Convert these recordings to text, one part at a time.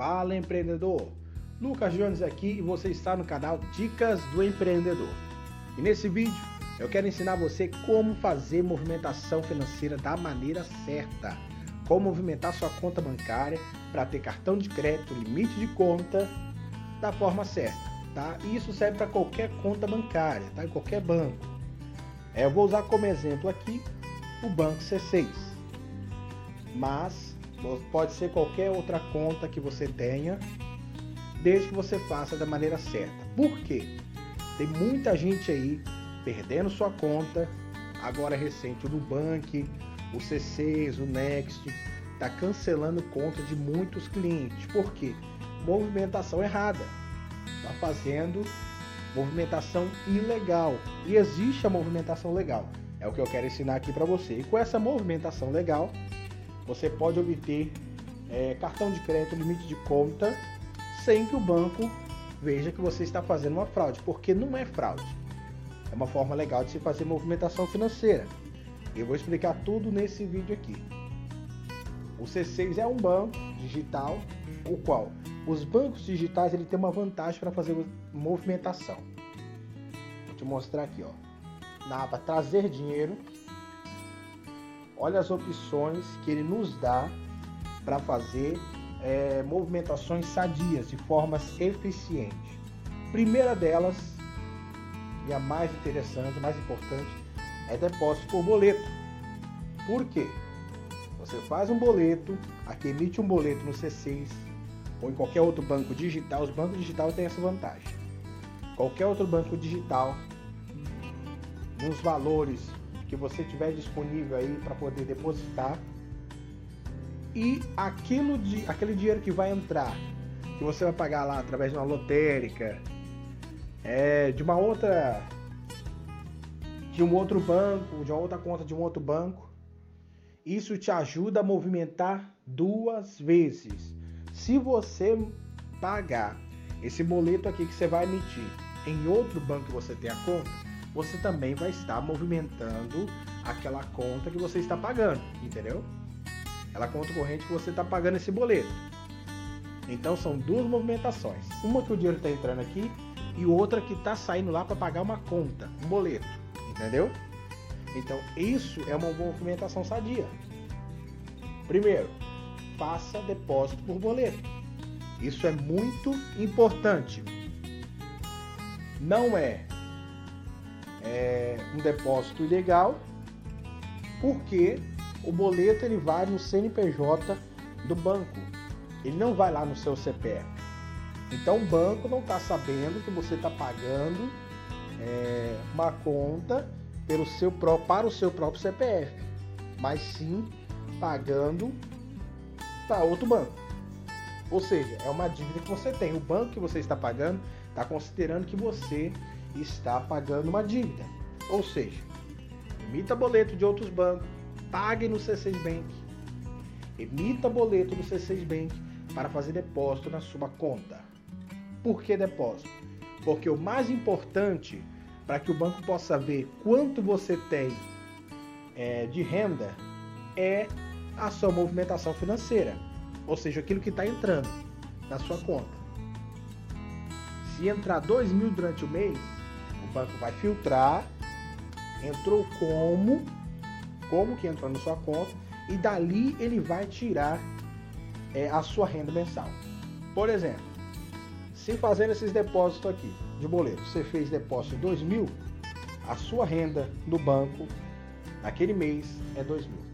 Fala empreendedor! Lucas Jones aqui e você está no canal Dicas do Empreendedor. E nesse vídeo eu quero ensinar você como fazer movimentação financeira da maneira certa. Como movimentar sua conta bancária para ter cartão de crédito, limite de conta da forma certa, tá? E isso serve para qualquer conta bancária, tá? Em qualquer banco. É, eu vou usar como exemplo aqui o banco C6. Mas Pode ser qualquer outra conta que você tenha, desde que você faça da maneira certa. Por quê? Tem muita gente aí perdendo sua conta, agora recente o Nubank, o C6, o Next, está cancelando conta de muitos clientes. Por quê? Movimentação errada. Está fazendo movimentação ilegal. E existe a movimentação legal. É o que eu quero ensinar aqui para você. E com essa movimentação legal, você pode obter é, cartão de crédito, limite de conta, sem que o banco veja que você está fazendo uma fraude, porque não é fraude. É uma forma legal de se fazer movimentação financeira. Eu vou explicar tudo nesse vídeo aqui. O C6 é um banco digital, o qual os bancos digitais ele tem uma vantagem para fazer movimentação. Vou te mostrar aqui, ó. Na aba trazer dinheiro, Olha as opções que ele nos dá para fazer é, movimentações sadias de formas eficientes. Primeira delas, e a mais interessante, mais importante, é depósito por boleto. Por quê? Você faz um boleto, aqui emite um boleto no C6 ou em qualquer outro banco digital, os bancos digitais têm essa vantagem. Qualquer outro banco digital, nos valores que você tiver disponível aí para poder depositar. E aquilo de, aquele dinheiro que vai entrar, que você vai pagar lá através de uma lotérica, é, de uma outra de um outro banco, de uma outra conta de um outro banco, isso te ajuda a movimentar duas vezes. Se você pagar esse boleto aqui que você vai emitir em outro banco que você tem a conta, você também vai estar movimentando aquela conta que você está pagando, entendeu? Aquela conta corrente que você está pagando esse boleto. Então são duas movimentações. Uma que o dinheiro está entrando aqui e outra que está saindo lá para pagar uma conta, um boleto, entendeu? Então isso é uma movimentação sadia. Primeiro, faça depósito por boleto. Isso é muito importante. Não é é, um depósito ilegal, porque o boleto ele vai no CNPJ do banco, ele não vai lá no seu CPF. Então o banco não está sabendo que você está pagando é, uma conta pelo seu para o seu próprio CPF, mas sim pagando para outro banco. Ou seja, é uma dívida que você tem. O banco que você está pagando está considerando que você está pagando uma dívida. Ou seja, emita boleto de outros bancos, pague no C6 Bank. Emita boleto no C6 Bank para fazer depósito na sua conta. Por que depósito? Porque o mais importante para que o banco possa ver quanto você tem é, de renda é a sua movimentação financeira, ou seja, aquilo que está entrando na sua conta. Se entrar 2 mil durante o mês, o banco vai filtrar, entrou como, como que entrou na sua conta, e dali ele vai tirar é, a sua renda mensal. Por exemplo, se fazendo esses depósitos aqui de boleto, você fez depósito de 2 mil, a sua renda no banco naquele mês é 2 mil.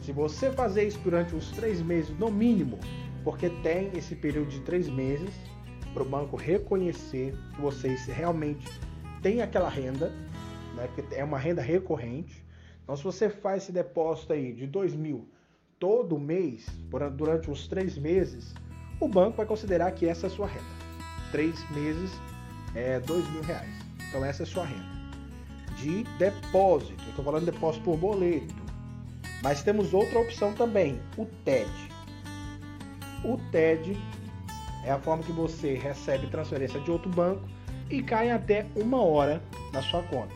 Se você fazer isso durante os três meses no mínimo, porque tem esse período de três meses para o banco reconhecer que vocês realmente tem aquela renda, né, que é uma renda recorrente. Então, se você faz esse depósito aí de 2 mil todo mês, durante uns três meses, o banco vai considerar que essa é a sua renda. Três meses é dois mil reais. Então, essa é a sua renda. De depósito, estou falando de depósito por boleto. Mas temos outra opção também, o TED. O TED é a forma que você recebe transferência de outro banco e cai até uma hora na sua conta.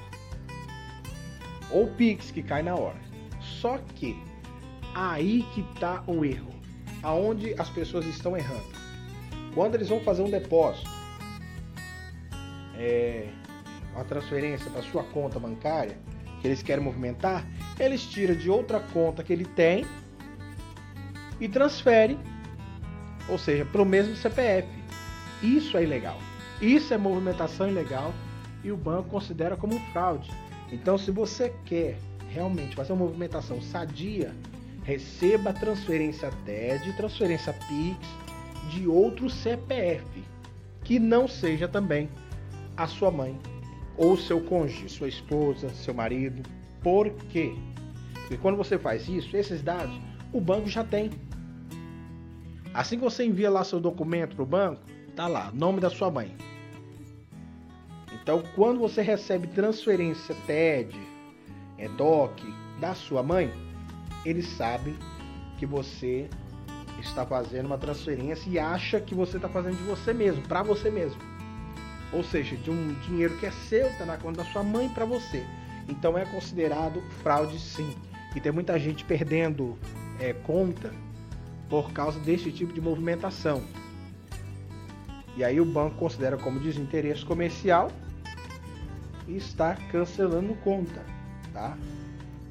Ou Pix que cai na hora. Só que aí que tá o erro. aonde as pessoas estão errando. Quando eles vão fazer um depósito, é, uma transferência para sua conta bancária que eles querem movimentar, eles tiram de outra conta que ele tem e transfere, ou seja, para o mesmo CPF. Isso é ilegal. Isso é movimentação ilegal e o banco considera como fraude. Então, se você quer realmente fazer uma movimentação sadia, receba transferência TED, transferência PIX de outro CPF, que não seja também a sua mãe ou seu cônjuge, sua esposa, seu marido. Por quê? Porque quando você faz isso, esses dados o banco já tem. Assim que você envia lá seu documento para o banco, tá lá, nome da sua mãe. Então, quando você recebe transferência TED, EDOC da sua mãe, eles sabem que você está fazendo uma transferência e acha que você está fazendo de você mesmo, para você mesmo. Ou seja, de um dinheiro que é seu, está na conta da sua mãe para você. Então é considerado fraude sim. E tem muita gente perdendo é, conta por causa desse tipo de movimentação. E aí o banco considera como desinteresse comercial e está cancelando conta, tá?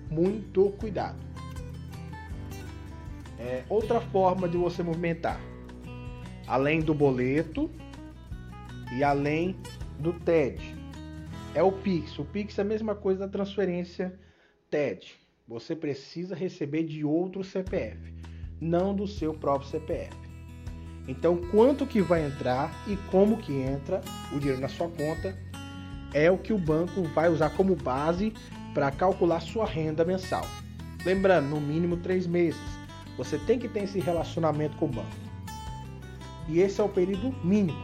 Muito cuidado. É, outra forma de você movimentar, além do boleto e além do TED, é o Pix. O Pix é a mesma coisa da transferência TED. Você precisa receber de outro CPF, não do seu próprio CPF. Então, quanto que vai entrar e como que entra o dinheiro na sua conta é o que o banco vai usar como base para calcular sua renda mensal. Lembrando, no mínimo três meses. Você tem que ter esse relacionamento com o banco. E esse é o período mínimo.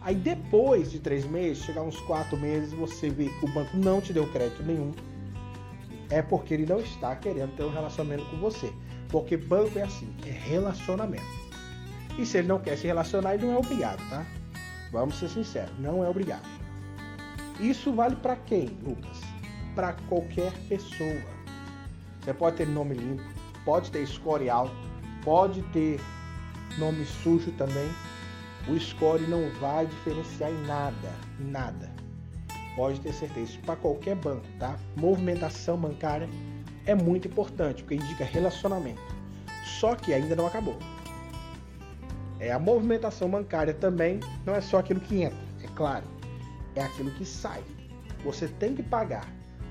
Aí depois de três meses, chegar uns quatro meses, você vê que o banco não te deu crédito nenhum. É porque ele não está querendo ter um relacionamento com você. Porque banco é assim, é relacionamento. E se ele não quer se relacionar, ele não é obrigado, tá? Vamos ser sinceros, não é obrigado. Isso vale para quem, Lucas? Para qualquer pessoa. Você pode ter nome limpo, pode ter score alto, pode ter nome sujo também. O score não vai diferenciar em nada, em nada. Pode ter certeza. Para qualquer banco, tá? Movimentação bancária é muito importante, porque indica relacionamento. Só que ainda não acabou. É a movimentação bancária também não é só aquilo que entra, é claro é aquilo que sai. Você tem que pagar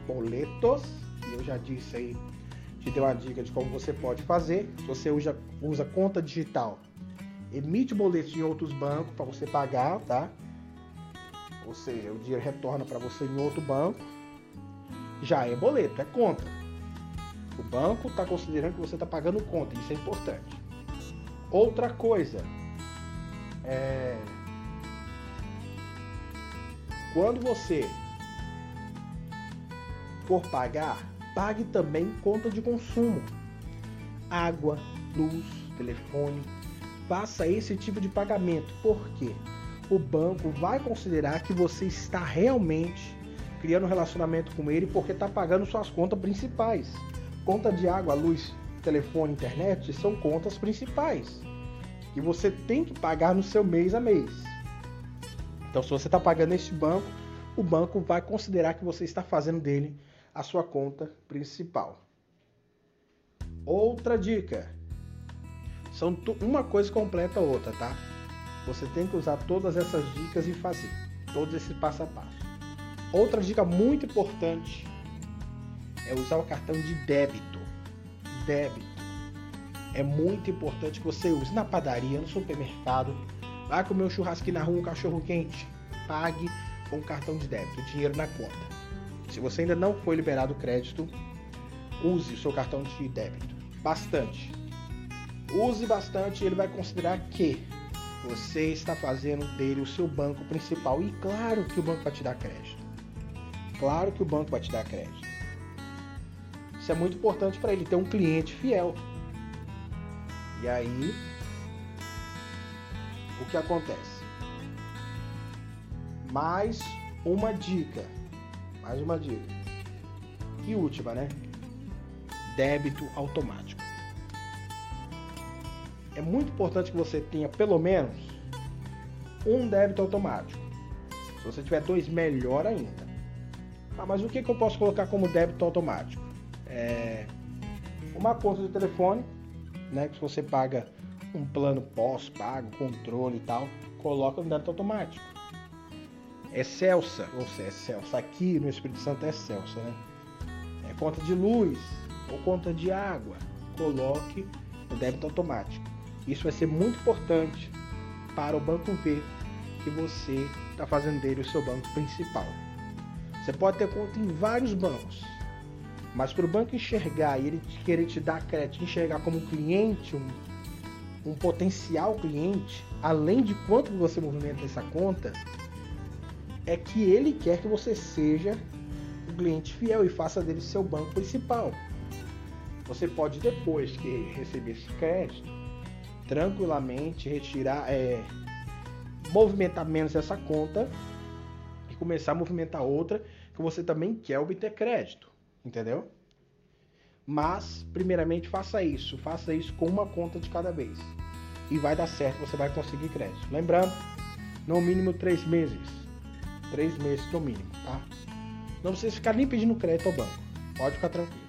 boletos, e eu já disse aí, te dei uma dica de como você pode fazer. Se você usa, usa conta digital, emite boletos em outros bancos para você pagar, tá? Ou seja, o dinheiro retorna para você em outro banco. Já é boleto, é conta. O banco está considerando que você está pagando conta, isso é importante. Outra coisa, é, quando você for pagar, pague também conta de consumo. Água, luz, telefone. Faça esse tipo de pagamento, porque o banco vai considerar que você está realmente criando um relacionamento com ele porque está pagando suas contas principais. Conta de água, luz, telefone, internet são contas principais que você tem que pagar no seu mês a mês. Então, se você está pagando este banco, o banco vai considerar que você está fazendo dele a sua conta principal. Outra dica: são uma coisa completa a outra, tá? Você tem que usar todas essas dicas e fazer todos esses passo a passo. Outra dica muito importante é usar o cartão de débito. Débito. É muito importante que você use na padaria, no supermercado, Vai comer um churrasquinho na rua, um cachorro quente. Pague com cartão de débito, dinheiro na conta. Se você ainda não foi liberado o crédito, use o seu cartão de débito. Bastante. Use bastante e ele vai considerar que você está fazendo dele o seu banco principal. E claro que o banco vai te dar crédito. Claro que o banco vai te dar crédito. Isso é muito importante para ele ter um cliente fiel. E aí o que acontece? Mais uma dica. Mais uma dica. E última, né? Débito automático. é muito importante que você tenha pelo menos um débito automático. Se você tiver dois, melhor ainda. Ah, mas o que, que eu posso colocar como débito automático? É uma conta de telefone, né? Que você paga um plano pós-pago, controle e tal, coloca no débito automático. É Celsa, ou seja, é Celsa. Aqui no Espírito Santo é Celsa, né? É conta de luz ou conta de água. Coloque no débito automático. Isso vai ser muito importante para o banco ver que você está fazendo dele o seu banco principal. Você pode ter conta em vários bancos, mas para o banco enxergar e ele querer te dar crédito, enxergar como cliente, um, um potencial cliente, além de quanto você movimenta essa conta, é que ele quer que você seja um cliente fiel e faça dele seu banco principal. Você pode, depois que receber esse crédito, tranquilamente retirar, é, movimentar menos essa conta e começar a movimentar outra que você também quer obter crédito, entendeu? Mas, primeiramente, faça isso. Faça isso com uma conta de cada vez. E vai dar certo, você vai conseguir crédito. Lembrando, no mínimo três meses. Três meses no mínimo, tá? Não precisa ficar nem pedindo crédito ao banco. Pode ficar tranquilo.